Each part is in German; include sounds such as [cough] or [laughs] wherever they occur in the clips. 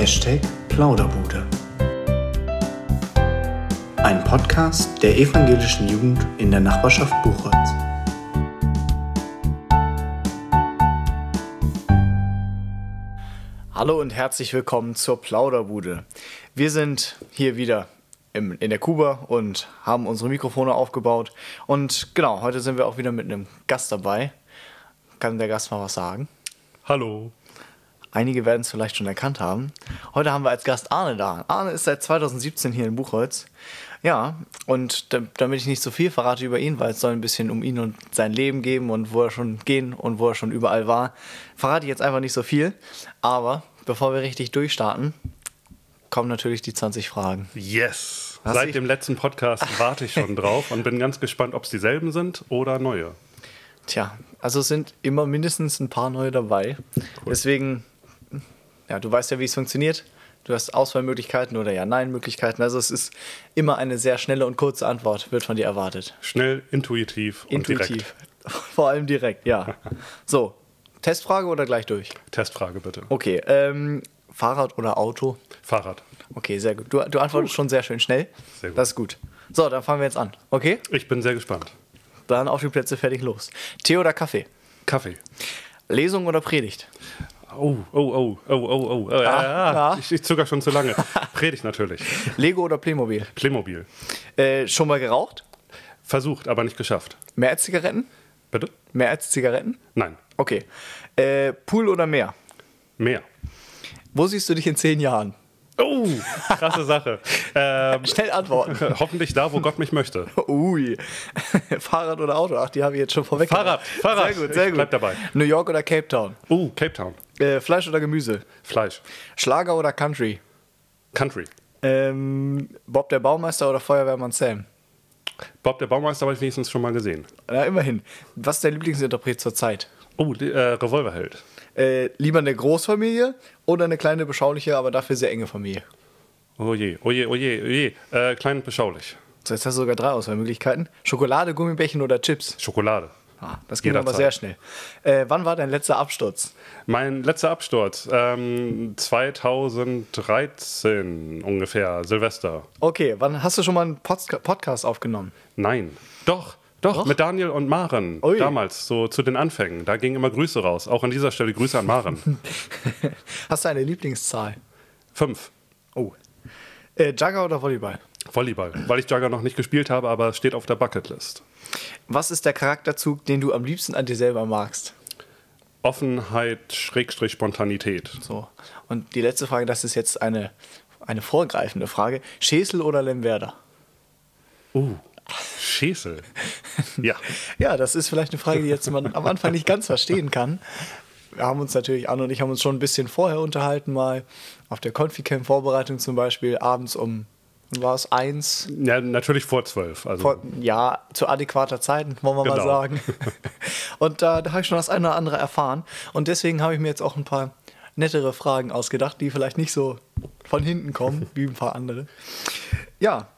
Hashtag Plauderbude. Ein Podcast der evangelischen Jugend in der Nachbarschaft Buchholz. Hallo und herzlich willkommen zur Plauderbude. Wir sind hier wieder im, in der Kuba und haben unsere Mikrofone aufgebaut. Und genau, heute sind wir auch wieder mit einem Gast dabei. Kann der Gast mal was sagen? Hallo. Einige werden es vielleicht schon erkannt haben. Heute haben wir als Gast Arne da. Arne ist seit 2017 hier in Buchholz. Ja, und da, damit ich nicht so viel verrate über ihn, weil es soll ein bisschen um ihn und sein Leben geben und wo er schon gehen und wo er schon überall war, verrate ich jetzt einfach nicht so viel. Aber bevor wir richtig durchstarten, kommen natürlich die 20 Fragen. Yes. Hast Seit dich- dem letzten Podcast [laughs] warte ich schon drauf und bin ganz gespannt, ob es dieselben sind oder neue. Tja, also es sind immer mindestens ein paar neue dabei. Deswegen, ja, du weißt ja, wie es funktioniert. Du hast Auswahlmöglichkeiten oder Ja-Nein-Möglichkeiten. Also es ist immer eine sehr schnelle und kurze Antwort, wird von dir erwartet. Schnell, intuitiv und Intuitiv. direkt. [laughs] Vor allem direkt, ja. So, Testfrage oder gleich durch? Testfrage bitte. Okay, ähm, Fahrrad oder Auto? Fahrrad. Okay, sehr gut. Du, du antwortest schon sehr schön schnell. Sehr gut. Das ist gut. So, dann fangen wir jetzt an. Okay? Ich bin sehr gespannt. Dann auf die Plätze, fertig, los. Tee oder Kaffee? Kaffee. Lesung oder Predigt? Oh, oh, oh, oh, oh, oh. Äh, Ah, ja, ja. Ich, ich zögere schon zu lange. Predigt natürlich. [laughs] Lego oder Playmobil? Playmobil. Äh, schon mal geraucht? Versucht, aber nicht geschafft. Mehr als Zigaretten? Bitte? Mehr als Zigaretten? Nein. Okay. Äh, Pool oder Meer? Mehr. Wo siehst du dich in zehn Jahren? Oh, krasse Sache. [laughs] Ähm, Schnell antworten. [laughs] hoffentlich da, wo Gott mich möchte. Ui. Fahrrad oder Auto? Ach, die habe ich jetzt schon vorweg. Fahrrad, Fahrrad. Sehr gut, sehr Ich gut. bleib dabei. New York oder Cape Town? Oh, Cape Town. Äh, Fleisch oder Gemüse? Fleisch. Schlager oder Country? Country. Ähm, Bob der Baumeister oder Feuerwehrmann Sam? Bob der Baumeister habe ich wenigstens schon mal gesehen. Na, immerhin. Was ist dein Lieblingsinterpret zur Zeit? Oh, die, äh, Revolverheld. Äh, lieber eine Großfamilie oder eine kleine, beschauliche, aber dafür sehr enge Familie? Oh je, oh je, oh je, oh je. Äh, klein und beschaulich. So, jetzt hast du sogar drei Auswahlmöglichkeiten. Schokolade, Gummibärchen oder Chips? Schokolade. Ah, das ging aber sehr schnell. Äh, wann war dein letzter Absturz? Mein letzter Absturz, ähm, 2013 ungefähr, Silvester. Okay, wann hast du schon mal einen Podca Podcast aufgenommen? Nein. Doch, doch, Doch? mit Daniel und Maren. Ui. Damals, so zu den Anfängen. Da gingen immer Grüße raus. Auch an dieser Stelle Grüße an Maren. [laughs] Hast du eine Lieblingszahl? Fünf. Oh. Äh, Jugger oder Volleyball? Volleyball. Weil ich Jugger noch nicht gespielt habe, aber steht auf der Bucketlist. Was ist der Charakterzug, den du am liebsten an dir selber magst? Offenheit, Schrägstrich, Spontanität. So. Und die letzte Frage, das ist jetzt eine, eine vorgreifende Frage. Schäsel oder Lemwerder? Uh, Schäsel. [laughs] Ja. Ja, das ist vielleicht eine Frage, die jetzt man am Anfang nicht ganz verstehen kann. Wir haben uns natürlich, Anne und ich haben uns schon ein bisschen vorher unterhalten, mal auf der Conficam-Vorbereitung zum Beispiel, abends um, war es, eins, Ja, natürlich vor zwölf. Also vor, ja, zu adäquater Zeit, wollen wir mal Genau. sagen. [laughs] Und da, da habe ich schon das eine oder andere erfahren. Und deswegen habe ich mir jetzt auch ein paar nettere Fragen ausgedacht, die vielleicht nicht so von hinten kommen, [laughs] wie ein paar andere. Ja.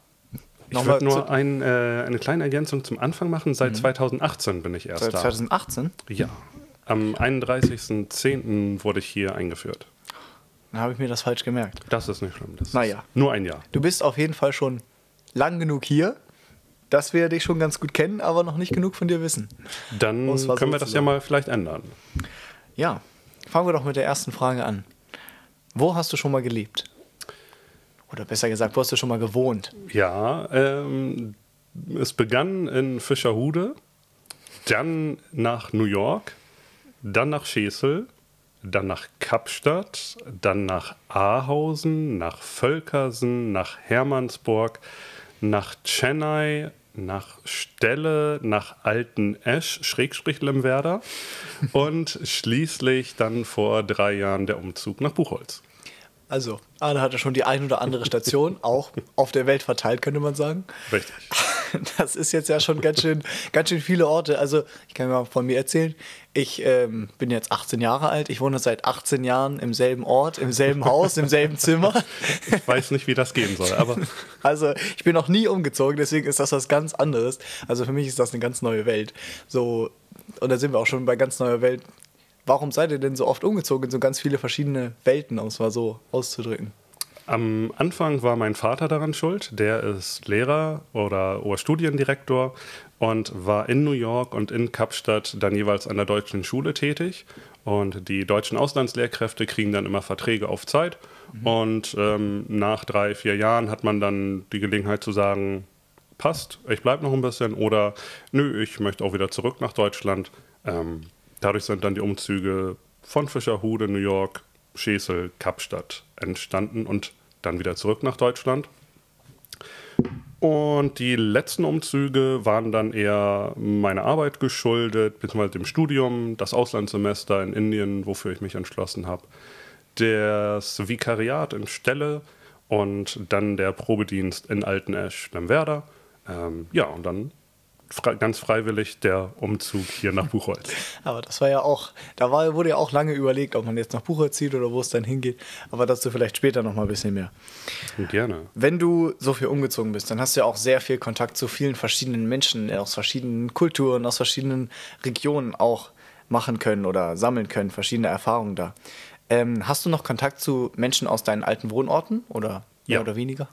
ich würde nur ein, äh, eine kleine Ergänzung zum Anfang machen. Seit 2018 bin ich erst seit da. 2018. Ja. Am 31.10. wurde ich hier eingeführt. Dann habe ich mir das falsch gemerkt. Das ist nicht schlimm. Das Naja. nur ein Jahr. Du bist auf jeden Fall schon lang genug hier, dass wir dich schon ganz gut kennen, aber noch nicht genug von dir wissen. Dann so können wir das ja mal vielleicht ändern. Ja, fangen wir doch mit der ersten Frage an. Wo hast du schon mal gelebt? Oder besser gesagt, wo hast du schon mal gewohnt? Ja, ähm, es begann in Fischerhude, dann nach New York, dann nach Schesel, dann nach Kapstadt, dann nach Ahausen, nach Völkersen, nach Hermannsburg, nach Chennai, nach Stelle, nach Alten Esch, Schrägstrich Lemwerder [laughs] und schließlich dann vor drei Jahren der Umzug nach Buchholz. Also, Arne hatte schon die ein oder andere Station, auch auf der Welt verteilt, könnte man sagen. Richtig. [laughs] Das ist jetzt ja schon ganz schön, ganz schön viele Orte. Also, ich kann mal von mir erzählen. Ich ähm, bin jetzt 18 Jahre alt. Ich wohne seit 18 Jahren im selben Ort, im selben Haus, im selben Zimmer. [laughs] Ich weiß nicht, wie das gehen soll, aber [laughs] Also, ich bin noch nie umgezogen, deswegen ist das was ganz anderes. Also, für mich ist das eine ganz neue Welt. So, und da sind wir auch schon bei ganz neuer Welt. warum seid ihr denn so oft umgezogen in so ganz viele verschiedene Welten, um es mal so auszudrücken? Am Anfang war mein Vater daran schuld. Der ist Lehrer oder Oberstudiendirektor und war in New York und in Kapstadt dann jeweils an der deutschen Schule tätig. Und die deutschen Auslandslehrkräfte kriegen dann immer Verträge auf Zeit. Mhm. Und ähm, nach drei, vier Jahren hat man dann die Gelegenheit zu sagen, passt, ich bleibe noch ein bisschen oder nö, ich möchte auch wieder zurück nach Deutschland. Ähm, dadurch sind dann die Umzüge von Fischerhude, New York, Schesel, Kapstadt entstanden und dann wieder zurück nach Deutschland. Und die letzten Umzüge waren dann eher meiner Arbeit geschuldet, beziehungsweise dem Studium, das Auslandssemester in Indien, wofür ich mich entschlossen habe, das Vikariat in Stelle und dann der Probedienst in Altenesch-Lemwerder. Ähm, ja, und dann fre ganz freiwillig der Umzug hier nach Buchholz. [laughs] Aber das war ja auch, da war, wurde ja auch lange überlegt, ob man jetzt nach Buchholz zieht oder wo es dann hingeht. Aber dazu vielleicht später noch mal ein bisschen mehr. Gerne. Wenn du so viel umgezogen bist, dann hast du ja auch sehr viel Kontakt zu vielen verschiedenen Menschen aus verschiedenen Kulturen, aus verschiedenen Regionen auch machen können oder sammeln können, verschiedene Erfahrungen da. Ähm, hast du noch Kontakt zu Menschen aus deinen alten Wohnorten oder mehr Ja. oder weniger?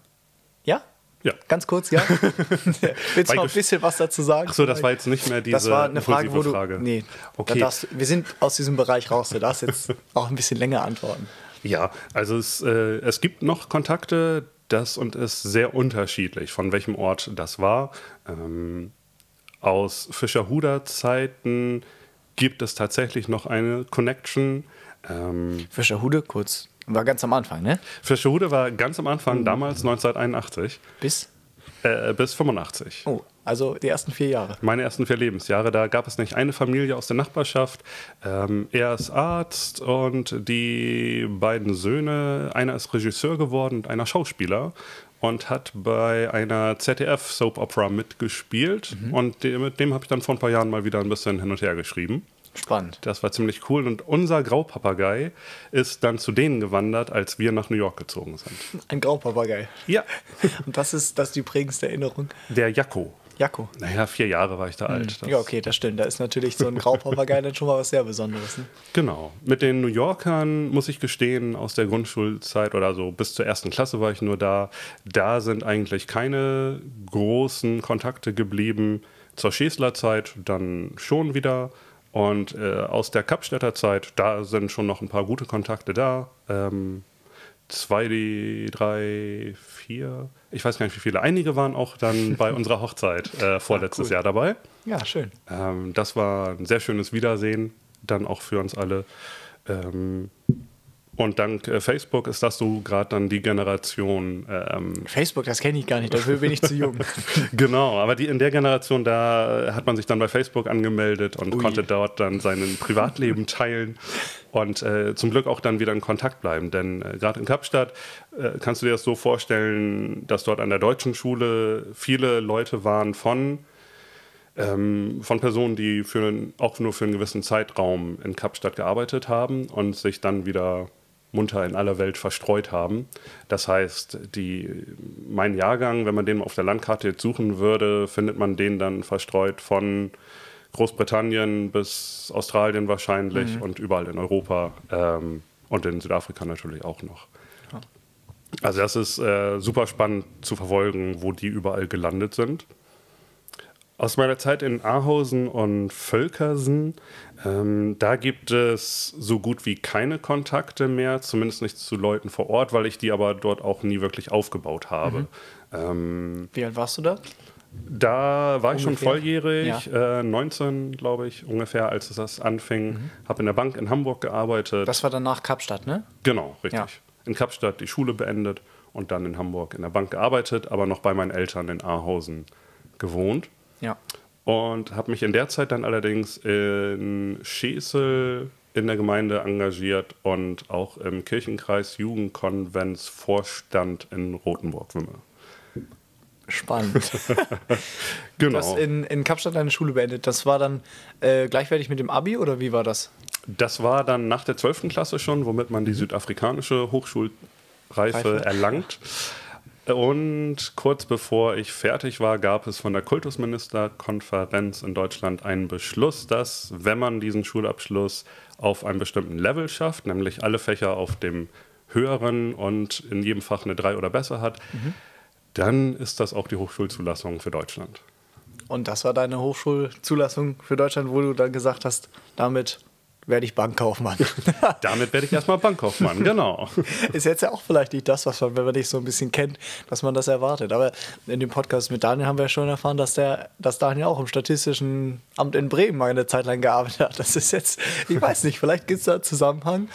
Ja? Ja. Ganz kurz, ja? [laughs] Willst du noch ein bisschen was dazu sagen? Ach so, das war jetzt nicht mehr diese Das war eine Frage, wo du. Frage. Nee, Okay. da darfst, wir sind aus diesem Bereich raus. Du darfst jetzt [laughs] auch ein bisschen länger antworten. Ja, also es, äh, es gibt noch Kontakte, das und ist sehr unterschiedlich, von welchem Ort das war. Ähm, aus Fischerhuder Zeiten gibt es tatsächlich noch eine Connection. Ähm, Fischerhude, kurz. War ganz am Anfang, ne? Fischerhude war ganz am Anfang, damals 1981, Bis. äh, bis 85. Oh, also die ersten vier Jahre. Meine ersten vier Lebensjahre, da gab es nicht eine Familie aus der Nachbarschaft. Ähm, er ist Arzt und die beiden Söhne, einer ist Regisseur geworden und einer Schauspieler und hat bei einer ZDF-Soap-Opera mitgespielt. Und de mit dem habe ich dann vor ein paar Jahren mal wieder ein bisschen hin und her geschrieben. Spannend. Das war ziemlich cool. Und unser Graupapagei ist dann zu denen gewandert, als wir nach New York gezogen sind. Ein Graupapagei. Ja, [laughs] Und das ist, das die prägendste Erinnerung. der Jakko. Jakko. Naja, vier Jahre war ich da alt. Das- Ja, okay, das stimmt. Da ist natürlich so ein Graupapagei dann schon mal was sehr Besonderes. Ne? Genau. Mit den New Yorkern, muss ich gestehen, aus der Grundschulzeit oder so bis zur ersten Klasse war ich nur da. Da sind eigentlich keine großen Kontakte geblieben. Zur Schesler Zeit dann schon wieder. Und äh, aus der Kapstädter Zeit, da sind schon noch ein paar gute Kontakte da. Ähm, zwei, die, drei, vier, ich weiß gar nicht wie viele. Einige waren auch dann [laughs] bei unserer Hochzeit äh, vorletztes cool. Jahr dabei. Ja, schön. Ähm, das war ein sehr schönes Wiedersehen, dann auch für uns alle. Ähm, und dank äh, Facebook ist das so gerade dann die Generation, ähm, Facebook, das kenne ich gar nicht. Dafür bin ich zu jung. [laughs] genau, aber die, in der Generation, da hat man sich dann bei Facebook angemeldet und Ui. konnte dort dann sein Privatleben teilen und äh, zum Glück auch dann wieder in Kontakt bleiben. Denn äh, gerade in Kapstadt äh, kannst du dir das so vorstellen, dass dort an der deutschen Schule viele Leute waren von ähm, von Personen, die für, auch nur für einen gewissen Zeitraum in Kapstadt gearbeitet haben und sich dann wieder munter in aller Welt verstreut haben. Das heißt, die, mein Jahrgang, wenn man den auf der Landkarte jetzt suchen würde, findet man den dann verstreut von Großbritannien bis Australien wahrscheinlich und überall in Europa ähm, und in Südafrika natürlich auch noch. Also das ist äh, super spannend zu verfolgen, wo die überall gelandet sind. Aus meiner Zeit in Ahausen und Völkersen, ähm, da gibt es so gut wie keine Kontakte mehr, zumindest nicht zu Leuten vor Ort, weil ich die aber dort auch nie wirklich aufgebaut habe. Ähm, Wie alt warst du da? da war ich schon Ungefähr? volljährig, äh, 19 glaube ich ungefähr, als es das anfing. Habe in der Bank in Hamburg gearbeitet. Das war dann nach Kapstadt, ne? Genau, richtig. Ja. In Kapstadt die Schule beendet und dann in Hamburg in der Bank gearbeitet, aber noch bei meinen Eltern in Ahausen gewohnt. Ja. Und habe mich in der Zeit dann allerdings in Schesel in der Gemeinde engagiert und auch im Kirchenkreis Jugendkonventsvorstand in Rothenburg-Wimme. Spannend. [laughs] Genau. Du hast in, in Kapstadt deine Schule beendet. Das war dann äh, gleichwertig mit dem Abi oder wie war das? Das war dann nach der 12. Klasse schon, womit man die südafrikanische Hochschulreife Reife. erlangt. Und kurz bevor ich fertig war, gab es von der Kultusministerkonferenz in Deutschland einen Beschluss, dass, wenn man diesen Schulabschluss auf einem bestimmten Level schafft, nämlich alle Fächer auf dem höheren und in jedem Fach eine 3 oder besser hat, mhm. dann ist das auch die Hochschulzulassung für Deutschland. Und das war deine Hochschulzulassung für Deutschland, wo du dann gesagt hast, damit werde ich Bankkaufmann. [laughs] Damit werde ich erstmal Bankkaufmann, genau. [laughs] Ist jetzt ja auch vielleicht nicht das, was man, wenn man dich so ein bisschen kennt, dass man das erwartet. Aber in dem Podcast mit Daniel haben wir schon erfahren, dass, der, dass Daniel auch im Statistischen Amt in Bremen mal eine Zeit lang gearbeitet hat. Das ist jetzt, ich weiß nicht, vielleicht gibt es da einen Zusammenhang.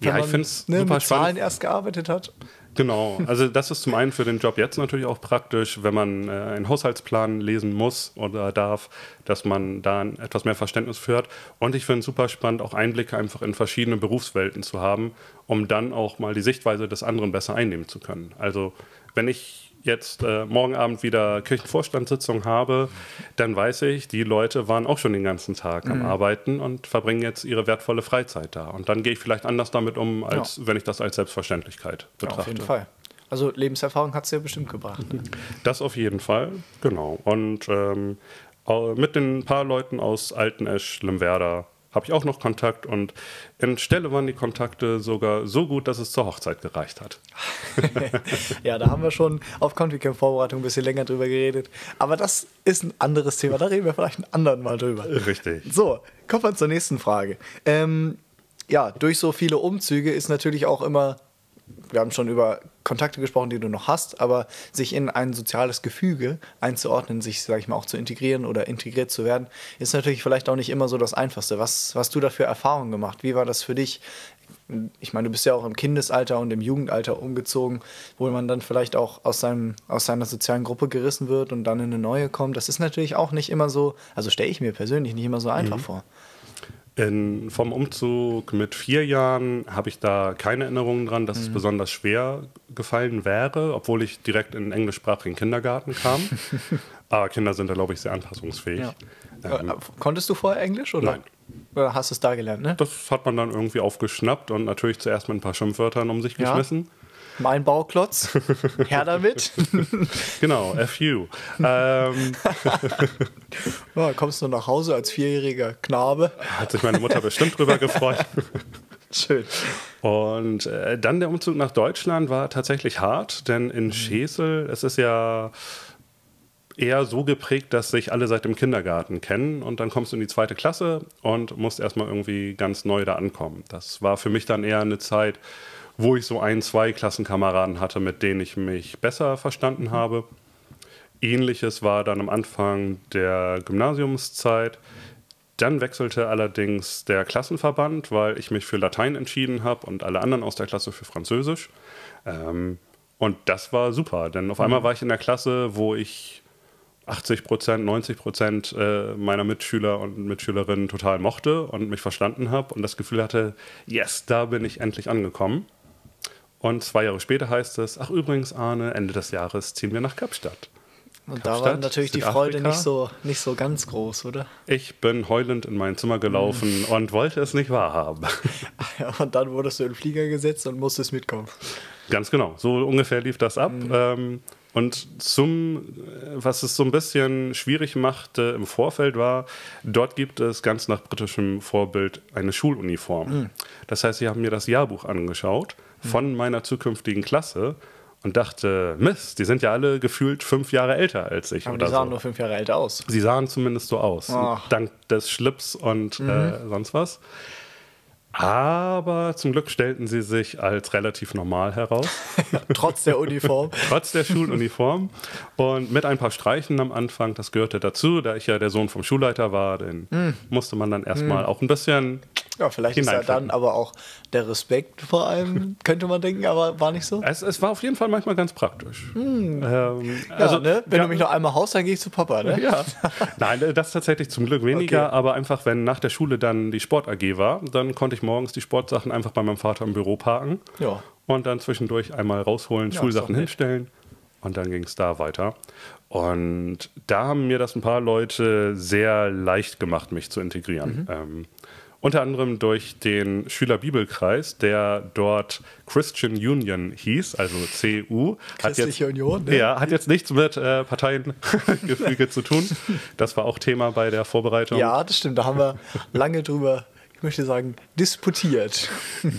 Wenn ja, ich es ne, mit Zahlen erst gearbeitet hat. Genau, also das ist zum einen für den Job jetzt natürlich auch praktisch, wenn man äh, einen Haushaltsplan lesen muss oder darf, dass man da etwas mehr Verständnis für hat. Und ich finde es super spannend, auch Einblicke einfach in verschiedene Berufswelten zu haben, um dann auch mal die Sichtweise des anderen besser einnehmen zu können. Also wenn ich jetzt äh, morgen Abend wieder Kirchenvorstandssitzung habe, dann weiß ich, die Leute waren auch schon den ganzen Tag am mhm. Arbeiten und verbringen jetzt ihre wertvolle Freizeit da. Und dann gehe ich vielleicht anders damit um, als ja. wenn ich das als Selbstverständlichkeit betrachte. Ja, auf jeden Fall. Also Lebenserfahrung hat es ja bestimmt gebracht. Ne? [laughs] Das auf jeden Fall, genau. Und ähm, mit den paar Leuten aus Altenesch, Limwerda, habe ich auch noch Kontakt und in Stelle waren die Kontakte sogar so gut, dass es zur Hochzeit gereicht hat. [laughs] ja, da haben wir schon auf ConfiCamp-Vorbereitung ein bisschen länger drüber geredet. Aber das ist ein anderes Thema, da reden wir vielleicht einen anderen Mal drüber. Richtig. So, kommen wir zur nächsten Frage. Ähm, ja, durch so viele Umzüge ist natürlich auch immer wir haben schon über Kontakte gesprochen, die du noch hast, aber sich in ein soziales Gefüge einzuordnen, sich, sage ich mal, auch zu integrieren oder integriert zu werden, ist natürlich vielleicht auch nicht immer so das Einfachste. Was, hast du da für Erfahrungen gemacht? Wie war das für dich? Ich meine, du bist ja auch im Kindesalter und im Jugendalter umgezogen, wo man dann vielleicht auch aus, seinem, aus seiner sozialen Gruppe gerissen wird und dann in eine neue kommt. Das ist natürlich auch nicht immer so, also stelle ich mir persönlich nicht immer so einfach mhm. vor. In, vom Umzug mit vier Jahren habe ich da keine Erinnerungen dran, dass mhm. es besonders schwer gefallen wäre, obwohl ich direkt in den englischsprachigen Kindergarten kam. [laughs] Aber Kinder sind da, glaube ich, sehr anpassungsfähig. Ja. Ähm, äh, Konntest du vorher Englisch oder? Nein. Oder hast du es da gelernt, ne? Das hat man dann irgendwie aufgeschnappt und natürlich zuerst mit ein paar Schimpfwörtern um sich geschmissen. Mein Bauklotz. [laughs] Her damit. [laughs] genau, FU. Ähm. [laughs] ja, kommst du nach Hause als vierjähriger Knabe? Hat sich meine Mutter bestimmt drüber gefreut. Schön. Und äh, dann der Umzug nach Deutschland war tatsächlich hart, denn in mhm. Schesel, es ist ja eher so geprägt, dass sich alle seit dem Kindergarten kennen und dann kommst du in die zweite Klasse und musst erstmal irgendwie ganz neu da ankommen. Das war für mich dann eher eine Zeit, wo ich so ein, zwei Klassenkameraden hatte, mit denen ich mich besser verstanden habe. Ähnliches war dann am Anfang der Gymnasiumszeit. Dann wechselte allerdings der Klassenverband, weil ich mich für Latein entschieden habe und alle anderen aus der Klasse für Französisch. Ähm, und das war super, denn auf einmal mhm. war ich in der Klasse, wo ich 80 Prozent, 90 Prozent äh, meiner Mitschüler und Mitschülerinnen total mochte und mich verstanden habe und das Gefühl hatte, yes, da bin ich endlich angekommen. Und zwei Jahre später heißt es, ach übrigens, Arne, Ende des Jahres ziehen wir nach Kapstadt. Und Kapstadt, da war natürlich die Freude nicht so, nicht so ganz groß, oder? Ich bin heulend in mein Zimmer gelaufen mm. und wollte es nicht wahrhaben. [laughs] und dann wurdest du in den Flieger gesetzt und musstest mitkommen. Ganz genau, so ungefähr lief das ab. Ähm, und zum, was es so ein bisschen schwierig machte im Vorfeld war, dort gibt es ganz nach britischem Vorbild eine Schuluniform. Mm. Das heißt, sie haben mir das Jahrbuch angeschaut von meiner zukünftigen Klasse und dachte, Mist, die sind ja alle gefühlt fünf Jahre älter als ich. Aber die sahen so. nur fünf Jahre älter aus. Sie sahen zumindest so aus, Ach. dank des Schlips und mhm. äh, sonst was. Aber zum Glück stellten sie sich als relativ normal heraus. [laughs] Trotz der Uniform. [laughs] Trotz der Schuluniform. Und mit ein paar Streichen am Anfang, das gehörte dazu, da ich ja der Sohn vom Schulleiter war, den mm. musste man dann erstmal mm. auch ein bisschen ja, vielleicht ist ja dann aber auch der Respekt vor allem, [laughs] könnte man denken, aber war nicht so? Es, es war auf jeden Fall manchmal ganz praktisch. Hm. Ähm, ja, also, ne? Wenn ja, du mich noch einmal haust, dann gehe ich zu Papa, ne? Ja. [laughs] Nein, das tatsächlich zum Glück weniger, okay. aber einfach, wenn nach der Schule dann die Sport AG war, dann konnte ich morgens die Sportsachen einfach bei meinem Vater im Büro parken. Ja. Und dann zwischendurch einmal rausholen, Schulsachen hinstellen. Und dann ging es da weiter. Und da haben mir das ein paar Leute sehr leicht gemacht, mich zu integrieren. Mhm. Ähm, Unter anderem durch den Schülerbibelkreis, der dort Christian Union hieß, also CU. Hat Christliche jetzt, Union, ne? Ja, hat jetzt nichts mit äh, Parteiengefüge [laughs] zu tun. Das war auch Thema bei der Vorbereitung. Ja, das stimmt. Da haben wir lange drüber, ich möchte sagen, disputiert.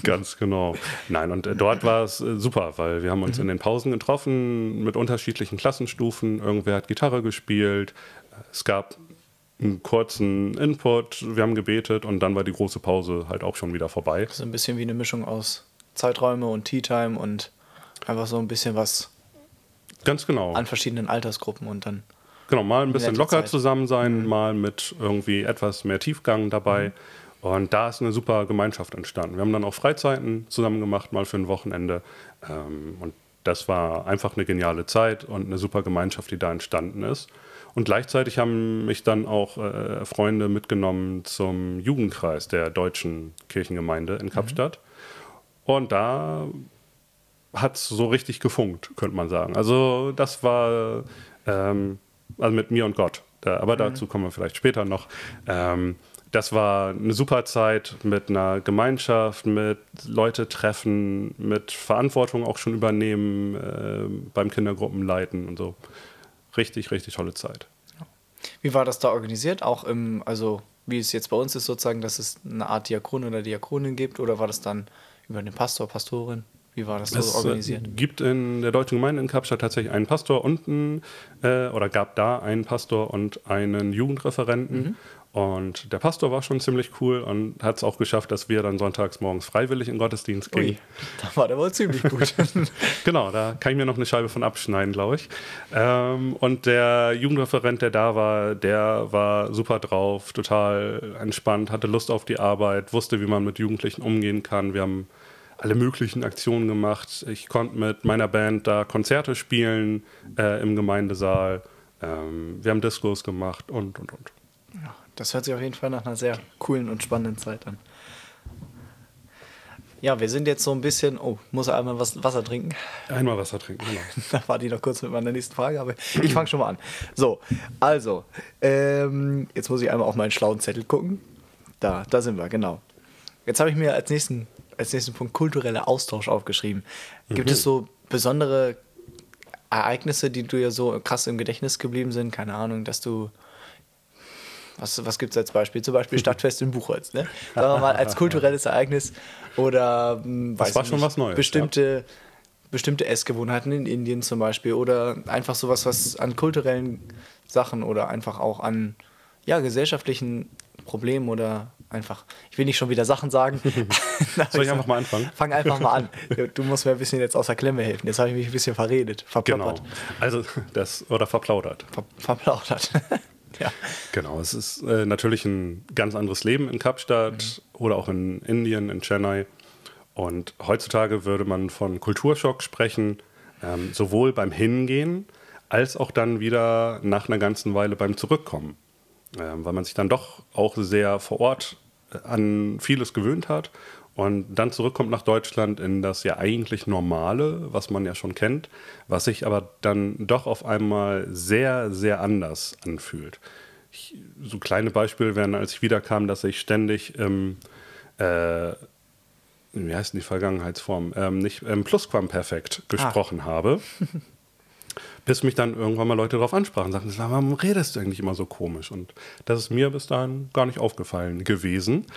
Ganz genau. Nein, und äh, dort war es äh, super, weil wir haben uns in den Pausen getroffen mit unterschiedlichen Klassenstufen. Irgendwer hat Gitarre gespielt. Es gab einen kurzen Input, wir haben gebetet und dann war die große Pause halt auch schon wieder vorbei. So ein bisschen wie eine Mischung aus Zeiträume und Tea Time und einfach so ein bisschen was Ganz genau. an verschiedenen Altersgruppen und dann. Genau, mal ein bisschen locker Zeit. zusammen sein, mal mit irgendwie etwas mehr Tiefgang dabei. Und da ist eine super Gemeinschaft entstanden. Wir haben dann auch Freizeiten zusammen gemacht, mal für ein Wochenende. Ähm, und das war einfach eine geniale Zeit und eine super Gemeinschaft, die da entstanden ist. Und gleichzeitig haben mich dann auch äh, Freunde mitgenommen zum Jugendkreis der deutschen Kirchengemeinde in Kapstadt. Und da hat es so richtig gefunkt, könnte man sagen. Also das war ähm, also mit mir und Gott. Da, aber dazu kommen wir vielleicht später noch. Ähm, das war eine super Zeit mit einer Gemeinschaft, mit Leute treffen, mit Verantwortung auch schon übernehmen, äh, beim Kindergruppenleiten und so. Richtig, richtig tolle Zeit. Wie war das da organisiert? Auch im, also wie es jetzt bei uns ist, sozusagen, dass es eine Art Diakon oder Diakonin gibt? Oder war das dann über den Pastor, Pastorin? Wie war das so Es organisiert? äh, gibt in der deutschen Gemeinde in Kapstadt tatsächlich einen Pastor und einen, äh, oder gab da einen Pastor und einen Jugendreferenten. Mhm. Und der Pastor war schon ziemlich cool und hat es auch geschafft, dass wir dann sonntags morgens freiwillig in den Gottesdienst gingen. Ui, da war der wohl ziemlich gut. [laughs] Genau, da kann ich mir noch eine Scheibe von abschneiden, glaube ich. Ähm, und der Jugendreferent, der da war, der war super drauf, total entspannt, hatte Lust auf die Arbeit, wusste, wie man mit Jugendlichen umgehen kann. Wir haben alle möglichen Aktionen gemacht. Ich konnte mit meiner Band da Konzerte spielen äh, im Gemeindesaal. Ähm, wir haben Discos gemacht und, und, und. Ja, das hört sich auf jeden Fall nach einer sehr coolen und spannenden Zeit an. Ja, wir sind jetzt so ein bisschen. Oh, muss er einmal was Wasser trinken? Einmal Wasser trinken, genau. [laughs] Da war die noch kurz mit meiner nächsten Frage, aber ich fange schon mal an. So, also, ähm, jetzt muss ich einmal auf meinen schlauen Zettel gucken. Da, da sind wir, genau. Jetzt habe ich mir als nächsten, als nächsten Punkt kultureller Austausch aufgeschrieben. Gibt es so besondere Ereignisse, die dir so krass im Gedächtnis geblieben sind? Keine Ahnung, dass du. Was, was gibt es als Beispiel? Zum Beispiel [laughs] Stadtfest in Buchholz. Ne? Sagen wir mal als [laughs] kulturelles Ereignis oder hm, Das war schon nicht, was Neues, Bestimmte, bestimmte Essgewohnheiten in Indien zum Beispiel oder einfach sowas, was an kulturellen Sachen oder einfach auch an ja, gesellschaftlichen Problemen oder einfach, ich will nicht schon wieder Sachen sagen. [laughs] Soll ich einfach mal anfangen? Fang einfach mal an. Du musst mir ein bisschen jetzt aus der Klemme helfen. Jetzt habe ich mich ein bisschen verredet, Genau. verplappert, Also das, oder verplaudert. ver verplaudert. [laughs] ja. Genau, es ist äh, natürlich ein ganz anderes Leben in Kapstadt oder auch in Indien, in Chennai. Und heutzutage würde man von Kulturschock sprechen, ähm, sowohl beim Hingehen als auch dann wieder nach einer ganzen Weile beim Zurückkommen. Ähm, weil man sich dann doch auch sehr vor Ort äh, an vieles gewöhnt hat und dann zurückkommt nach Deutschland in das ja eigentlich Normale, was man ja schon kennt, was sich aber dann doch auf einmal sehr, sehr anders anfühlt. Ich, so kleine Beispiele wären, als ich wiederkam, dass ich ständig im, äh, wie heißt denn die Vergangenheitsform, ähm, nicht im Plusquamperfekt gesprochen habe. [laughs] Bis mich dann irgendwann mal Leute darauf ansprachen, sagten, warum redest du eigentlich immer so komisch? Und das ist mir bis dahin gar nicht aufgefallen gewesen. [laughs]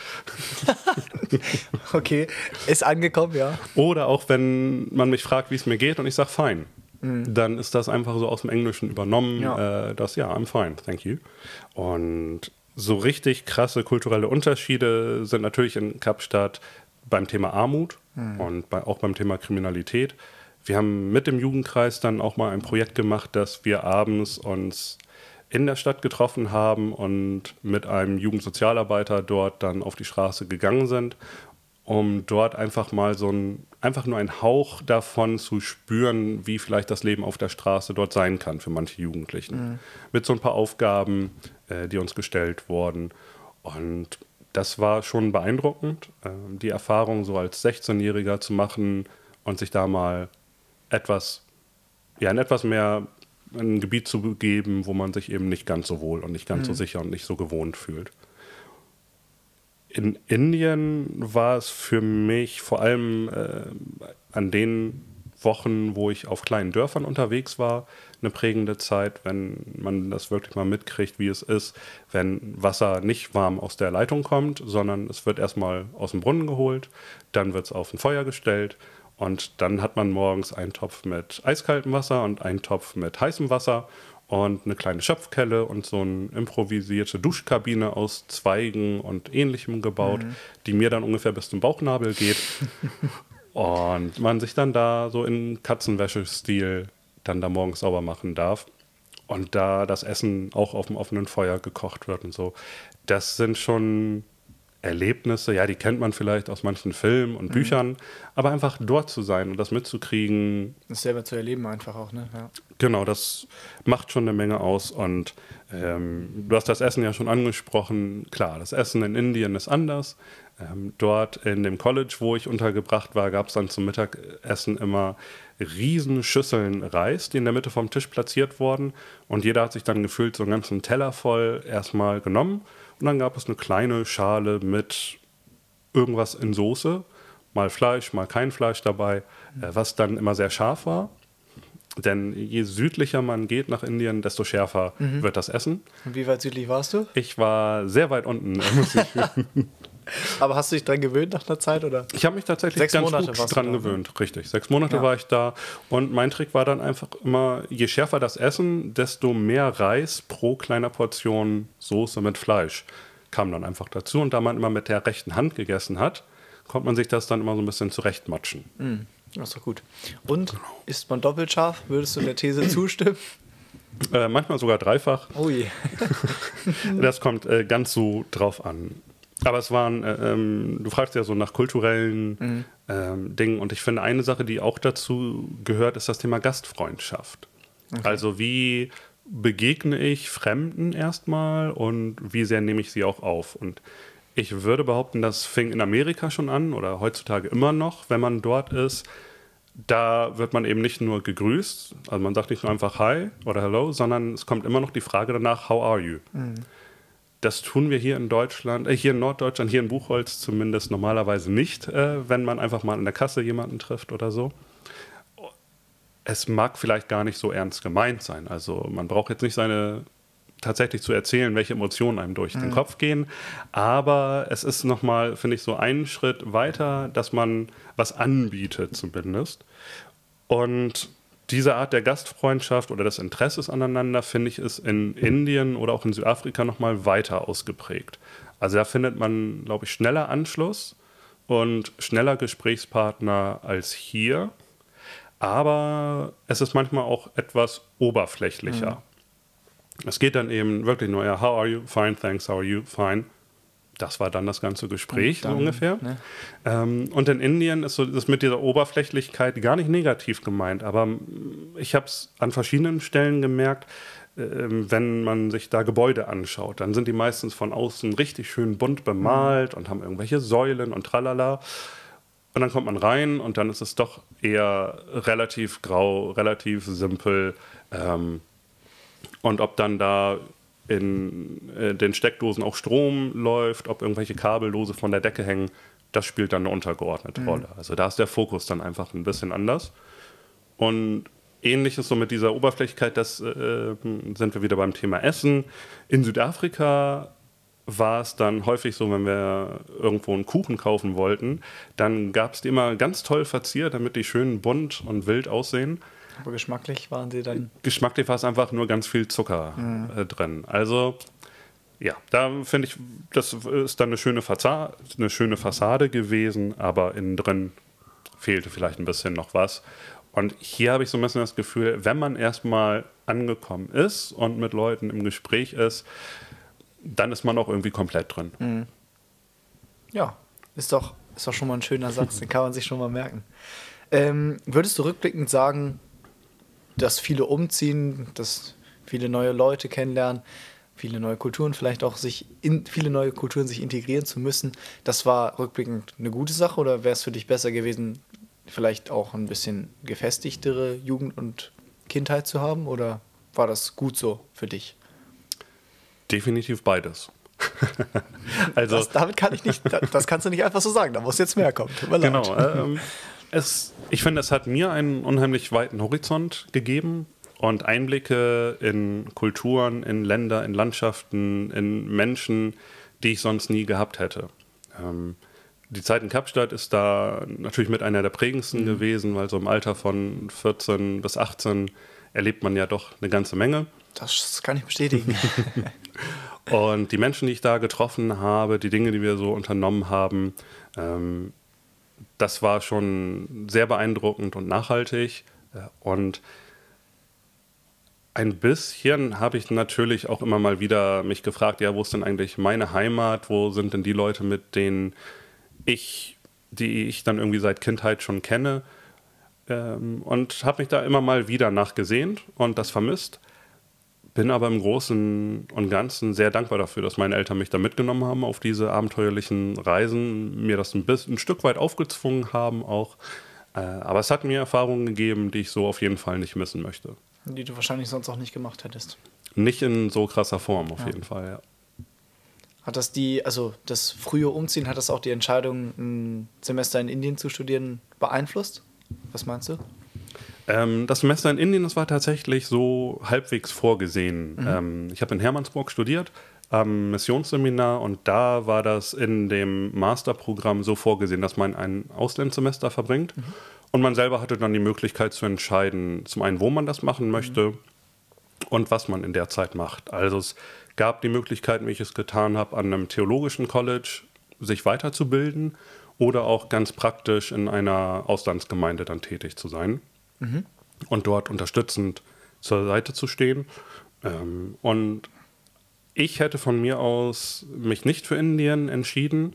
Okay, ist angekommen, ja. Oder auch wenn man mich fragt, wie es mir geht und ich sage fein, dann ist das einfach so aus dem Englischen übernommen, Ja. äh, das ja, I'm fine, thank you. Und so richtig krasse kulturelle Unterschiede sind natürlich in Kapstadt beim Thema Armut und bei, auch beim Thema Kriminalität. Wir haben mit dem Jugendkreis dann auch mal ein Projekt gemacht, dass wir abends uns in der Stadt getroffen haben und mit einem Jugendsozialarbeiter dort dann auf die Straße gegangen sind, um dort einfach mal so ein, einfach nur einen Hauch davon zu spüren, wie vielleicht das Leben auf der Straße dort sein kann für manche Jugendlichen. Mit so ein paar Aufgaben, äh, die uns gestellt wurden. Und das war schon beeindruckend, äh, die Erfahrung so als 16-Jähriger zu machen und sich da mal etwas, ja, in etwas mehr ein Gebiet zu begeben, wo man sich eben nicht ganz so wohl und nicht ganz so sicher und nicht so gewohnt fühlt. in Indien war es für mich vor allem äh, an den Wochen, wo ich auf kleinen Dörfern unterwegs war, eine prägende Zeit, wenn man das wirklich mal mitkriegt, wie es ist, wenn Wasser nicht warm aus der Leitung kommt, sondern es wird erstmal aus dem Brunnen geholt, dann wird es auf ein Feuer gestellt und dann hat man morgens einen Topf mit eiskaltem Wasser und einen Topf mit heißem Wasser und eine kleine Schöpfkelle und so eine improvisierte Duschkabine aus Zweigen und ähnlichem gebaut, mhm. die mir dann ungefähr bis zum Bauchnabel geht. [laughs] und man sich dann da so in Katzenwäsche-Stil dann da morgens sauber machen darf. Und da das Essen auch auf dem offenen Feuer gekocht wird und so. Das sind schon Erlebnisse, ja, die kennt man vielleicht aus manchen Filmen und mhm. Büchern, aber einfach dort zu sein und das mitzukriegen. Das selber zu erleben einfach auch, ne? Ja. Genau, das macht schon eine Menge aus und ähm, du hast das Essen ja schon angesprochen. Klar, das Essen in Indien ist anders. Ähm, dort in dem College, wo ich untergebracht war, gab es dann zum Mittagessen immer riesen Schüsseln Reis, die in der Mitte vom Tisch platziert wurden und jeder hat sich dann gefühlt so einen ganzen Teller voll erstmal genommen und dann gab es eine kleine Schale mit irgendwas in Soße, mal Fleisch, mal kein Fleisch dabei, äh, was dann immer sehr scharf war. Denn je südlicher man geht nach Indien, desto schärfer mhm. wird das Essen. Und wie weit südlich warst du? Ich war sehr weit unten, [laughs] muss ich [laughs] Aber hast du dich dran gewöhnt nach einer Zeit? Oder? Ich habe mich tatsächlich Sechs ganz Monate gut dran ne? gewöhnt, richtig. Sechs Monate ja. war ich da und mein Trick war dann einfach immer, je schärfer das Essen, desto mehr Reis pro kleiner Portion Soße mit Fleisch kam dann einfach dazu. Und da man immer mit der rechten Hand gegessen hat, konnte man sich das dann immer so ein bisschen zurechtmatschen. Mm, das ist doch gut. Und genau. isst man doppelt scharf? Würdest du der These [clears throat] zustimmen? Äh, manchmal sogar dreifach. Je. [laughs] das kommt äh, ganz so drauf an. Aber es waren, äh, ähm, du fragst ja so nach kulturellen mhm. ähm, Dingen und ich finde, eine Sache, die auch dazu gehört, ist das Thema Gastfreundschaft. Okay. Also wie begegne ich Fremden erstmal und wie sehr nehme ich sie auch auf? Und ich würde behaupten, das fing in Amerika schon an oder heutzutage immer noch, wenn man dort ist. Da wird man eben nicht nur gegrüßt, also man sagt nicht nur einfach Hi oder Hello, sondern es kommt immer noch die Frage danach, How are you? Mhm. Das tun wir hier in Deutschland, äh, hier in Norddeutschland, hier in Buchholz zumindest normalerweise nicht, äh, wenn man einfach mal an der Kasse jemanden trifft oder so. Es mag vielleicht gar nicht so ernst gemeint sein. Also man braucht jetzt nicht seine tatsächlich zu erzählen, welche Emotionen einem durch mhm. den Kopf gehen. Aber es ist nochmal, finde ich, so einen Schritt weiter, dass man was anbietet zumindest. Und diese Art der Gastfreundschaft oder des Interesses aneinander, finde ich, ist in Indien oder auch in Südafrika nochmal weiter ausgeprägt. Also da findet man, glaube ich, schneller Anschluss und schneller Gesprächspartner als hier. Aber es ist manchmal auch etwas oberflächlicher. Mhm. Es geht dann eben wirklich nur, ja, how are you? Fine, thanks, how are you? Fine das war dann das ganze Gespräch dann, ungefähr. Ne? Ähm, und in Indien ist so das mit dieser Oberflächlichkeit gar nicht negativ gemeint, aber ich habe es an verschiedenen Stellen gemerkt, äh, wenn man sich da Gebäude anschaut, dann sind die meistens von außen richtig schön bunt bemalt mhm. und haben irgendwelche Säulen und tralala. Und dann kommt man rein und dann ist es doch eher relativ grau, relativ simpel. Ähm, und ob dann da in äh, den Steckdosen auch Strom läuft, ob irgendwelche Kabel lose von der Decke hängen, das spielt dann eine untergeordnete mhm. Rolle. Also da ist der Fokus dann einfach ein bisschen anders. Und ähnliches so mit dieser Oberflächlichkeit, das äh, sind wir wieder beim Thema Essen. In Südafrika war es dann häufig so, wenn wir irgendwo einen Kuchen kaufen wollten, dann gab es die immer ganz toll verziert, damit die schön bunt und wild aussehen. Aber geschmacklich waren sie dann. Geschmacklich war es einfach nur ganz viel Zucker mhm. äh, drin. Also, ja, da finde ich, das ist dann eine schöne, Fassade, eine schöne Fassade gewesen, aber innen drin fehlte vielleicht ein bisschen noch was. Und hier habe ich so ein bisschen das Gefühl, wenn man erstmal angekommen ist und mit Leuten im Gespräch ist, dann ist man auch irgendwie komplett drin. Mhm. Ja, ist doch, ist doch schon mal ein schöner Satz, den kann man sich schon mal merken. Ähm, würdest du rückblickend sagen, dass viele umziehen, dass viele neue Leute kennenlernen, viele neue Kulturen vielleicht auch sich in viele neue Kulturen sich integrieren zu müssen. Das war rückblickend eine gute Sache oder wäre es für dich besser gewesen, vielleicht auch ein bisschen gefestigtere Jugend und Kindheit zu haben oder war das gut so für dich? Definitiv beides. [laughs] also, Das, damit kann ich nicht, das kannst du nicht einfach so sagen, da muss jetzt mehr kommen. Genau. Ähm, es, ich finde, es hat mir einen unheimlich weiten Horizont gegeben und Einblicke in Kulturen, in Länder, in Landschaften, in Menschen, die ich sonst nie gehabt hätte. Ähm, die Zeit in Kapstadt ist da natürlich mit einer der prägendsten Mhm. gewesen, weil so im Alter von 14 bis 18 erlebt man ja doch eine ganze Menge. Das kann ich bestätigen. [laughs] Und die Menschen, die ich da getroffen habe, die Dinge, die wir so unternommen haben, ähm, das war schon sehr beeindruckend und nachhaltig. Äh, Und ein bisschen habe ich natürlich auch immer mal wieder mich gefragt, ja, wo ist denn eigentlich meine Heimat? Wo sind denn die Leute, mit denen ich, die ich dann irgendwie seit Kindheit schon kenne? Ähm, und habe mich da immer mal wieder nachgesehnt und das vermisst. Bin aber im Großen und Ganzen sehr dankbar dafür, dass meine Eltern mich da mitgenommen haben auf diese abenteuerlichen Reisen, mir das ein, bisschen, ein Stück weit aufgezwungen haben auch. Äh, aber es hat mir Erfahrungen gegeben, die ich so auf jeden Fall nicht missen möchte. Die du wahrscheinlich sonst auch nicht gemacht hättest. Nicht in so krasser Form auf jeden Fall, ja. Hat das die, also das frühe Umziehen, hat das auch die Entscheidung, ein Semester in Indien zu studieren, beeinflusst? Was meinst du? Ähm, das Semester in Indien, das war tatsächlich so halbwegs vorgesehen. Ähm, ich habe in Hermannsburg studiert, am Missionsseminar, und da war das in dem Masterprogramm so vorgesehen, dass man ein Auslandssemester verbringt. Und man selber hatte dann die Möglichkeit zu entscheiden, zum einen, wo man das machen möchte und was man in der Zeit macht. Also es gab die Möglichkeit, wie ich es getan habe, an einem theologischen College sich weiterzubilden oder auch ganz praktisch in einer Auslandsgemeinde dann tätig zu sein und dort unterstützend zur Seite zu stehen. Ähm, und ich hätte von mir aus mich nicht für Indien entschieden,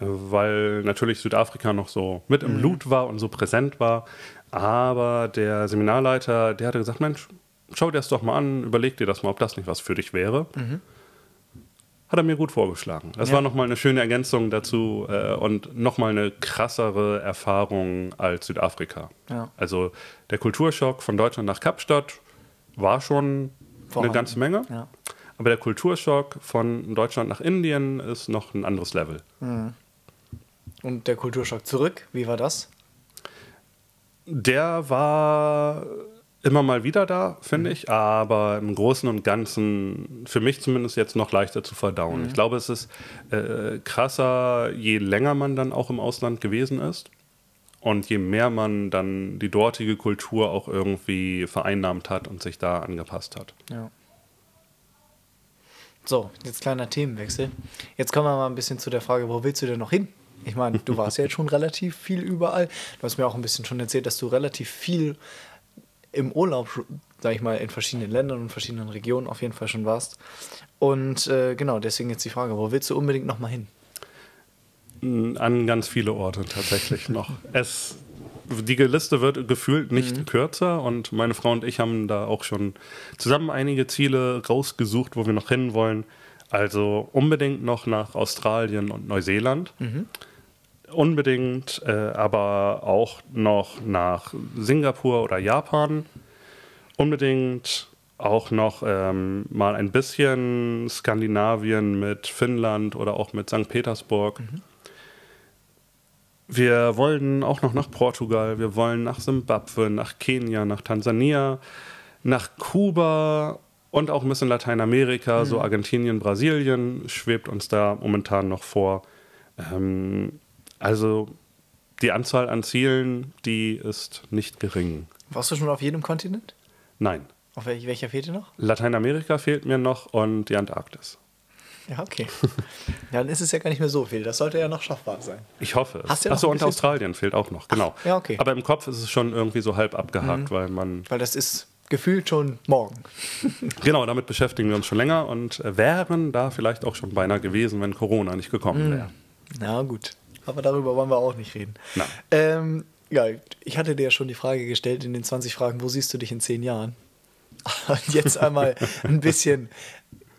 äh, weil natürlich Südafrika noch so mit im Blut war und so präsent war. Aber der Seminarleiter, der hatte gesagt, Mensch, schau dir das doch mal an, überleg dir das mal, ob das nicht was für dich wäre. Hat er mir gut vorgeschlagen. Das Ja. war nochmal eine schöne Ergänzung dazu äh, und nochmal eine krassere Erfahrung als Südafrika. Ja. Also der Kulturschock von Deutschland nach Kapstadt war schon Vorhanden. eine ganze Menge. Ja. Aber der Kulturschock von Deutschland nach Indien ist noch ein anderes Level. Und der Kulturschock zurück, wie war das? Der war immer mal wieder da, finde ich, aber im Großen und Ganzen für mich zumindest jetzt noch leichter zu verdauen. Ich glaube, es ist äh, krasser, je länger man dann auch im Ausland gewesen ist und je mehr man dann die dortige Kultur auch irgendwie vereinnahmt hat und sich da angepasst hat. Ja. So, jetzt kleiner Themenwechsel. Jetzt kommen wir mal ein bisschen zu der Frage, wo willst du denn noch hin? Ich meine, du warst ja jetzt schon relativ viel überall. Du hast mir auch ein bisschen schon erzählt, dass du relativ viel im Urlaub, sag ich mal, in verschiedenen Ländern und verschiedenen Regionen auf jeden Fall schon warst. Und äh, genau, deswegen jetzt die Frage, wo willst du unbedingt noch mal hin? An ganz viele Orte tatsächlich [laughs] noch. Es, die Liste wird gefühlt nicht kürzer und meine Frau und ich haben da auch schon zusammen einige Ziele rausgesucht, wo wir noch hin wollen. Also unbedingt noch nach Australien und Neuseeland. Unbedingt, äh, aber auch noch nach Singapur oder Japan. Unbedingt auch noch ähm, mal ein bisschen Skandinavien mit Finnland oder auch mit St. Petersburg. Wir wollen auch noch nach Portugal, wir wollen nach Simbabwe, nach Kenia, nach Tansania, nach Kuba und auch ein bisschen Lateinamerika, so Argentinien, Brasilien schwebt uns da momentan noch vor. Ähm, also die Anzahl an Zielen, die ist nicht gering. Warst du schon auf jedem Kontinent? Nein, Auf welch, welcher fehlt dir noch? Lateinamerika fehlt mir noch und die Antarktis. Ja, okay. [laughs] dann ist es ja gar nicht mehr so viel. Das sollte ja noch schaffbar sein. Ich hoffe es. Hast du ja Achso, und Australien fehlt auch noch, genau. ja, okay. Mhm. Aber im Kopf ist es schon irgendwie so halb abgehakt, weil man Weil das ist gefühlt schon morgen. [laughs] Genau, damit beschäftigen wir uns schon länger und wären da vielleicht auch schon beinahe gewesen, wenn Corona nicht Mhm. gekommen wäre. Na gut, aber darüber wollen wir auch nicht reden. Ähm, ja, ich hatte dir ja schon die Frage gestellt in den 20 Fragen, wo siehst du dich in 10 Jahren? [laughs] Und jetzt einmal ein bisschen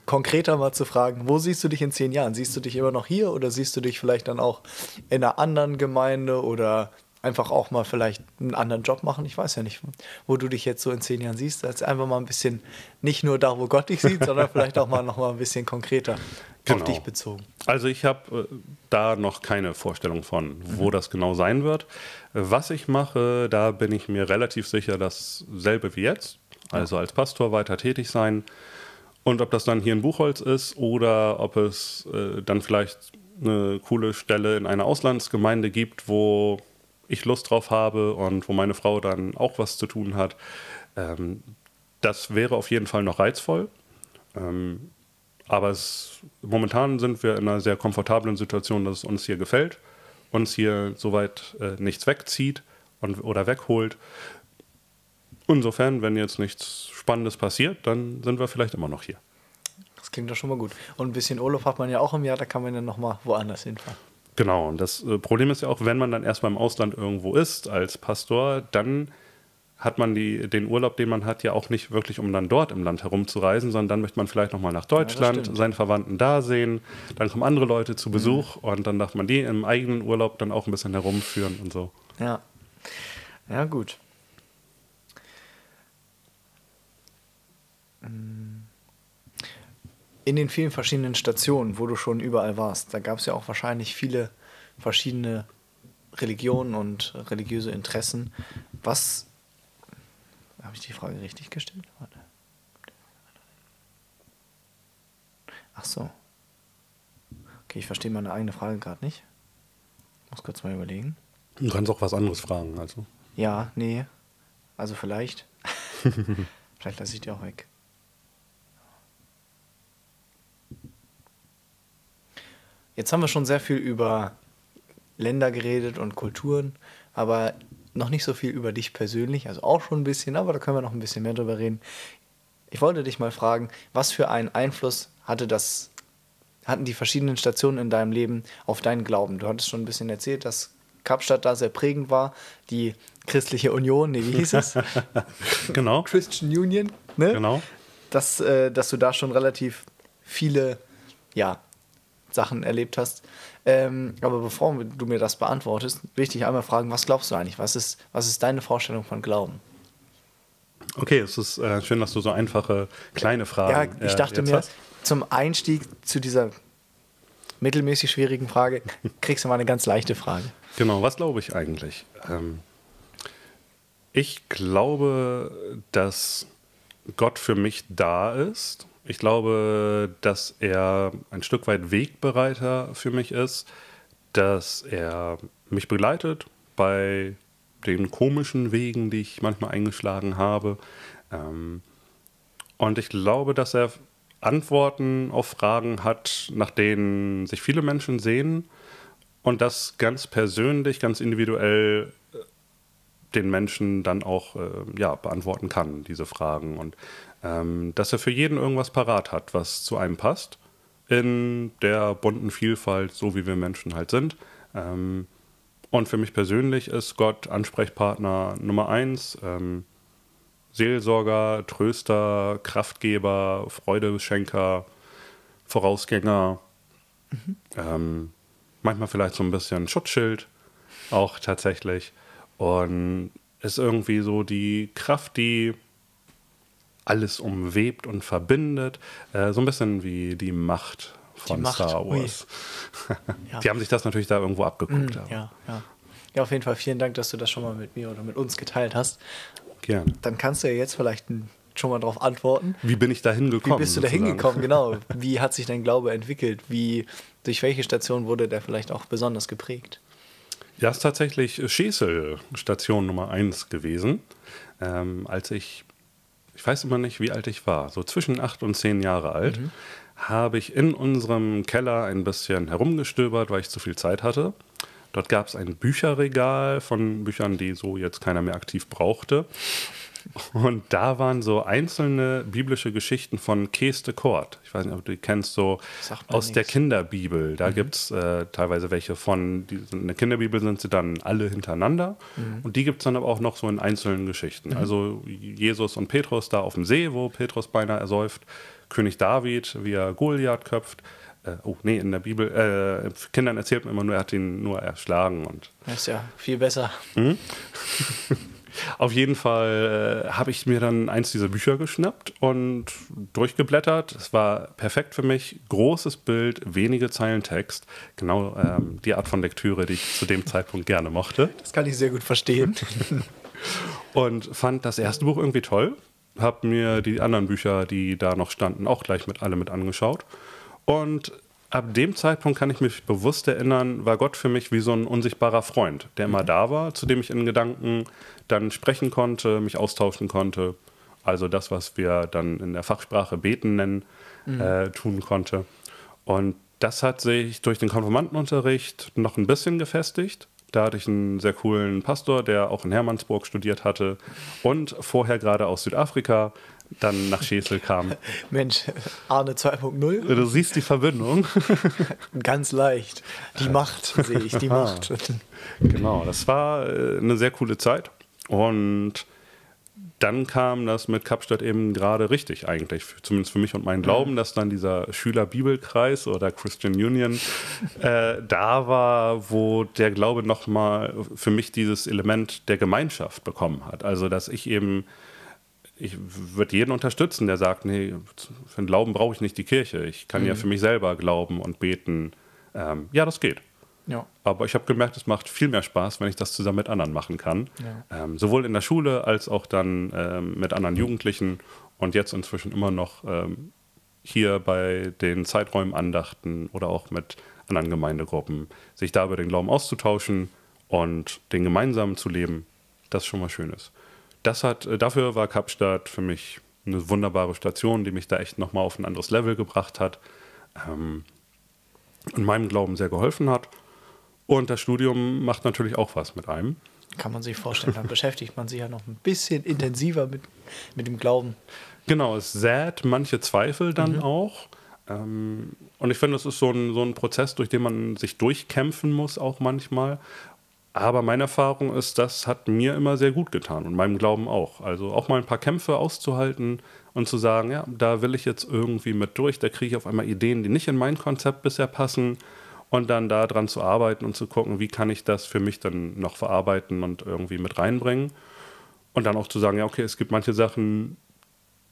konkreter mal zu fragen, wo siehst du dich in 10 Jahren? Siehst du dich immer noch hier oder siehst du dich vielleicht dann auch in einer anderen Gemeinde oder einfach auch mal vielleicht einen anderen Job machen. Ich weiß ja nicht, wo du dich jetzt so in zehn Jahren siehst. Als einfach mal ein bisschen, nicht nur da, wo Gott dich sieht, sondern vielleicht auch mal noch mal ein bisschen konkreter Genau. auf dich bezogen. Also ich habe äh, da noch keine Vorstellung von, wo das genau sein wird. Was ich mache, da bin ich mir relativ sicher, dasselbe wie jetzt. Also als Pastor weiter tätig sein. Und ob das dann hier in Buchholz ist oder ob es äh, dann vielleicht eine coole Stelle in einer Auslandsgemeinde gibt, wo ich Lust drauf habe und wo meine Frau dann auch was zu tun hat. Ähm, das wäre auf jeden Fall noch reizvoll. Ähm, aber es, momentan sind wir in einer sehr komfortablen Situation, dass es uns hier gefällt, uns hier soweit äh, nichts wegzieht und, oder wegholt. Insofern, wenn jetzt nichts Spannendes passiert, dann sind wir vielleicht immer noch hier. Das klingt doch schon mal gut. Und ein bisschen Urlaub hat man ja auch im Jahr, da kann man ja noch mal woanders hinfahren. Genau, und das äh, Problem ist ja auch, wenn man dann erstmal im Ausland irgendwo ist als Pastor, dann hat man die, den Urlaub, den man hat, ja auch nicht wirklich, um dann dort im Land herumzureisen, sondern dann möchte man vielleicht nochmal nach Deutschland, stimmt. seine Verwandten da sehen, dann kommen andere Leute zu Besuch und dann darf man die im eigenen Urlaub dann auch ein bisschen herumführen und so. Ja. Ja, gut. In den vielen verschiedenen Stationen, wo du schon überall warst, da gab es ja auch wahrscheinlich viele verschiedene Religionen und religiöse Interessen. Was. Habe ich die Frage richtig gestellt? Warte. Ach so. Okay, ich verstehe meine eigene Frage gerade nicht. Muss kurz mal überlegen. Du kannst auch was anderes fragen, also. Ja, nee. Also vielleicht. [laughs] vielleicht lasse ich die auch weg. Jetzt haben wir schon sehr viel über Länder geredet und Kulturen, aber noch nicht so viel über dich persönlich, also auch schon ein bisschen, aber da können wir noch ein bisschen mehr drüber reden. Ich wollte dich mal fragen, was für einen Einfluss hatte das, hatten die verschiedenen Stationen in deinem Leben auf deinen Glauben? Du hattest schon ein bisschen erzählt, dass Kapstadt da sehr prägend war, die christliche Union, nee, wie hieß es? [laughs] Genau. Christian Union, ne? Genau. Dass, äh, dass du da schon relativ viele, ja, Sachen erlebt hast. Ähm, aber bevor du mir das beantwortest, will ich dich einmal fragen, was glaubst du eigentlich? Was ist, was ist deine Vorstellung von Glauben? Okay, es ist äh, schön, dass du so einfache kleine Fragen ja, ich äh, dachte jetzt mir, hast. zum Einstieg zu dieser mittelmäßig schwierigen Frage kriegst du mal eine ganz leichte Frage. Genau, was glaube ich eigentlich? Ähm, ich glaube, dass Gott für mich da ist. Ich glaube, dass er ein Stück weit Wegbereiter für mich ist, dass er mich begleitet bei den komischen Wegen, die ich manchmal eingeschlagen habe. Ähm, und ich glaube, dass er Antworten auf Fragen hat, nach denen sich viele Menschen sehen und das ganz persönlich, ganz individuell äh, den Menschen dann auch äh, ja, beantworten kann, diese Fragen. Und ähm, dass er für jeden irgendwas parat hat, was zu einem passt, in der bunten Vielfalt, so wie wir Menschen halt sind. Ähm, und für mich persönlich ist Gott Ansprechpartner Nummer eins. Ähm, Seelsorger, Tröster, Kraftgeber, Freudeschenker, Vorausgänger, ähm, manchmal vielleicht so ein bisschen Schutzschild, auch tatsächlich. Und ist irgendwie so die Kraft, die alles umwebt und verbindet. Äh, so ein bisschen wie die Macht von Macht, Star ui. Wars. [laughs] Ja. Die haben sich das natürlich da irgendwo abgeguckt. aber Ja, ja. Ja, auf jeden Fall vielen Dank, dass du das schon mal mit mir oder mit uns geteilt hast. Gerne. Dann kannst du ja jetzt vielleicht n- schon mal darauf antworten. Wie bin ich da Wie hingekommen? bist du da hingekommen? [laughs] Genau. Wie hat sich dein Glaube entwickelt? Wie, durch welche Station wurde der vielleicht auch besonders geprägt? Ja, es ist tatsächlich Schesel, Station Nummer 1 gewesen. Ähm, als ich, ich weiß immer nicht, wie alt ich war, so zwischen acht und zehn Jahre alt, habe ich in unserem Keller ein bisschen herumgestöbert, weil ich zu viel Zeit hatte. Dort gab es ein Bücherregal von Büchern, die so jetzt keiner mehr aktiv brauchte. Und da waren so einzelne biblische Geschichten von Kees de Kort. Ich weiß nicht, ob du die kennst, so aus der nichts. Kinderbibel. Da gibt es äh, teilweise welche von, die, in der Kinderbibel sind sie dann alle hintereinander. Und die gibt es dann aber auch noch so in einzelnen Geschichten. Also Jesus und Petrus da auf dem See, wo Petrus beinahe ersäuft. König David, wie er Goliath köpft. äh, oh nee, in der Bibel, äh, Kindern erzählt man immer nur, er hat ihn nur erschlagen und Das ist ja viel besser. [laughs] Auf jeden Fall äh, habe ich mir dann eins dieser Bücher geschnappt und durchgeblättert. Es war perfekt für mich. Großes Bild, wenige Zeilen Text. Genau ähm, die Art von Lektüre, die ich zu dem Zeitpunkt gerne mochte. Das kann ich sehr gut verstehen. [laughs] Und fand das erste Buch irgendwie toll. Habe mir die anderen Bücher, die da noch standen, auch gleich mit alle mit angeschaut. Und ab dem Zeitpunkt kann ich mich bewusst erinnern, war Gott für mich wie so ein unsichtbarer Freund, der immer da war, zu dem ich in Gedanken dann sprechen konnte, mich austauschen konnte. Also das, was wir dann in der Fachsprache beten nennen, äh, tun konnte. Und das hat sich durch den Konfirmandenunterricht noch ein bisschen gefestigt. Da hatte ich einen sehr coolen Pastor, der auch in Hermannsburg studiert hatte und vorher gerade aus Südafrika dann nach Schesel kam. [laughs] Mensch, Arne 2.0, Du siehst die Verbindung. [laughs] ganz leicht. Die Macht sehe ich, die [laughs] Macht. Genau, das war äh, eine sehr coole Zeit. Und dann kam das mit Kapstadt eben gerade richtig eigentlich, zumindest für mich und meinen Glauben, dass dann dieser Schüler-Bibelkreis oder Christian Union äh, da war, wo der Glaube nochmal für mich dieses Element der Gemeinschaft bekommen hat. Also, dass ich eben, ich würde jeden unterstützen, der sagt, nee, für den Glauben brauche ich nicht die Kirche. Ich kann ja für mich selber glauben und beten. Ähm, ja, das geht. Ja. Aber ich habe gemerkt, es macht viel mehr Spaß, wenn ich das zusammen mit anderen machen kann. Ähm, sowohl in der Schule als auch dann ähm, mit anderen Jugendlichen und jetzt inzwischen immer noch ähm, hier bei den Zeiträumenandachten oder auch mit anderen Gemeindegruppen, sich da über den Glauben auszutauschen und den gemeinsam zu leben, das ist schon mal Schönes. Das hat, äh, dafür war Kapstadt für mich eine wunderbare Station, die mich da echt nochmal auf ein anderes Level gebracht hat. Ähm, und meinem Glauben sehr geholfen hat. Und das Studium macht natürlich auch was mit einem. Kann man sich vorstellen, dann beschäftigt man sich ja noch ein bisschen intensiver mit, mit dem Glauben. Genau, es sät manche Zweifel dann auch. Ähm, und ich finde, es ist so ein, so ein Prozess, durch den man sich durchkämpfen muss, auch manchmal. Aber meine Erfahrung ist, das hat mir immer sehr gut getan und meinem Glauben auch. Also auch mal ein paar Kämpfe auszuhalten und zu sagen, ja, da will ich jetzt irgendwie mit durch, da kriege ich auf einmal Ideen, die nicht in mein Konzept bisher passen. Und dann da dran zu arbeiten und zu gucken, wie kann ich das für mich dann noch verarbeiten und irgendwie mit reinbringen. Und dann auch zu sagen, ja, okay, es gibt manche Sachen,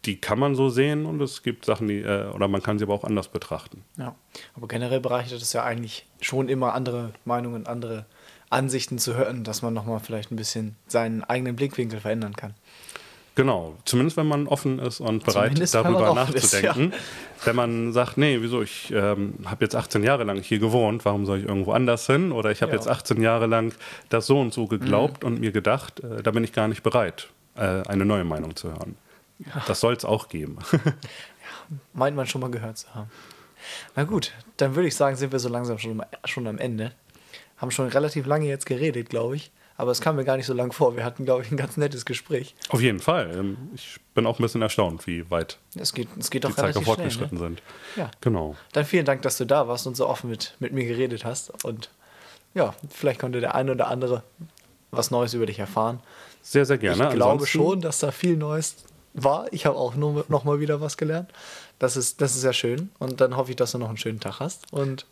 die kann man so sehen und es gibt Sachen, die, äh, oder man kann sie aber auch anders betrachten. Ja. Aber generell bereichert es ja eigentlich schon immer andere Meinungen, andere Ansichten zu hören, dass man nochmal vielleicht ein bisschen seinen eigenen Blickwinkel verändern kann. Genau, zumindest wenn man offen ist und bereit Zumindest, darüber offen ist, nachzudenken. Wenn man sagt, nee, wieso, ich ähm, habe jetzt 18 Jahre lang hier gewohnt, warum soll ich irgendwo anders hin? Oder ich habe Ja. jetzt 18 Jahre lang das so und so geglaubt und mir gedacht, äh, da bin ich gar nicht bereit, äh, eine neue Meinung zu hören. Das soll es auch geben. [laughs] Meint man schon mal gehört zu haben. Na gut, dann würde ich sagen, sind wir so langsam schon, schon am Ende. Haben schon relativ lange jetzt geredet, glaube ich. Aber es kam mir gar nicht so lang vor. Wir hatten, glaube ich, ein ganz nettes Gespräch. Auf jeden Fall. Ähm, Ich bin auch ein bisschen erstaunt, wie weit Es geht, es geht die relativ schnell. fortgeschritten Ne? sind. Ja. Genau. Dann vielen Dank, dass du da warst und so offen mit, mit mir geredet hast. Und ja, vielleicht konnte der eine oder andere was Neues über dich erfahren. Sehr, sehr gerne. Ich glaube Ansonsten- schon, dass da viel Neues war. Ich habe auch nur noch mal wieder was gelernt. Das ist, das ist sehr schön. Und dann hoffe ich, dass du noch einen schönen Tag hast. Und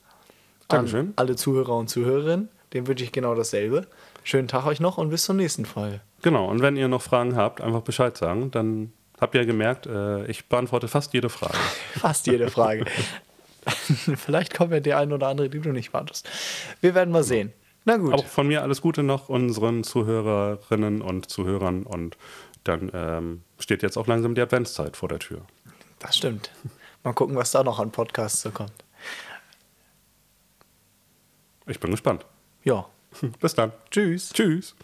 an Dankeschön. alle Zuhörer und Zuhörerinnen, dem wünsche ich genau dasselbe. Schönen Tag euch noch und bis zur nächsten Folge. Genau, und wenn ihr noch Fragen habt, einfach Bescheid sagen. Dann habt ihr gemerkt, äh, ich beantworte fast jede Frage. [laughs] Fast jede Frage. [laughs] Vielleicht kommt ja die eine oder andere, die du nicht wartest. Wir werden mal sehen. Na gut. Auch von mir alles Gute noch unseren Zuhörerinnen und Zuhörern. Und dann ähm, steht jetzt auch langsam die Adventszeit vor der Tür. Das stimmt. Mal gucken, was da noch an Podcasts so kommt. Ich bin gespannt. Ja. Bis dann. Tschüss. Tschüss.